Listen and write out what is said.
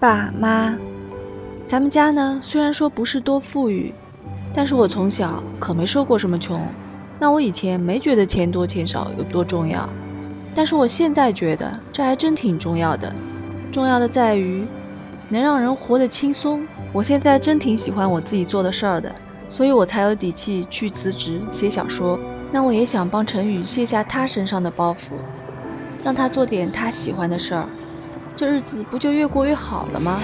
爸妈，咱们家呢虽然说不是多富裕，但是我从小可没受过什么穷。那我以前没觉得钱多钱少有多重要，但是我现在觉得这还真挺重要的。重要的在于能让人活得轻松。我现在真挺喜欢我自己做的事儿的，所以我才有底气去辞职写小说。那我也想帮陈宇卸下他身上的包袱，让他做点他喜欢的事儿，这日子不就越过越好了吗？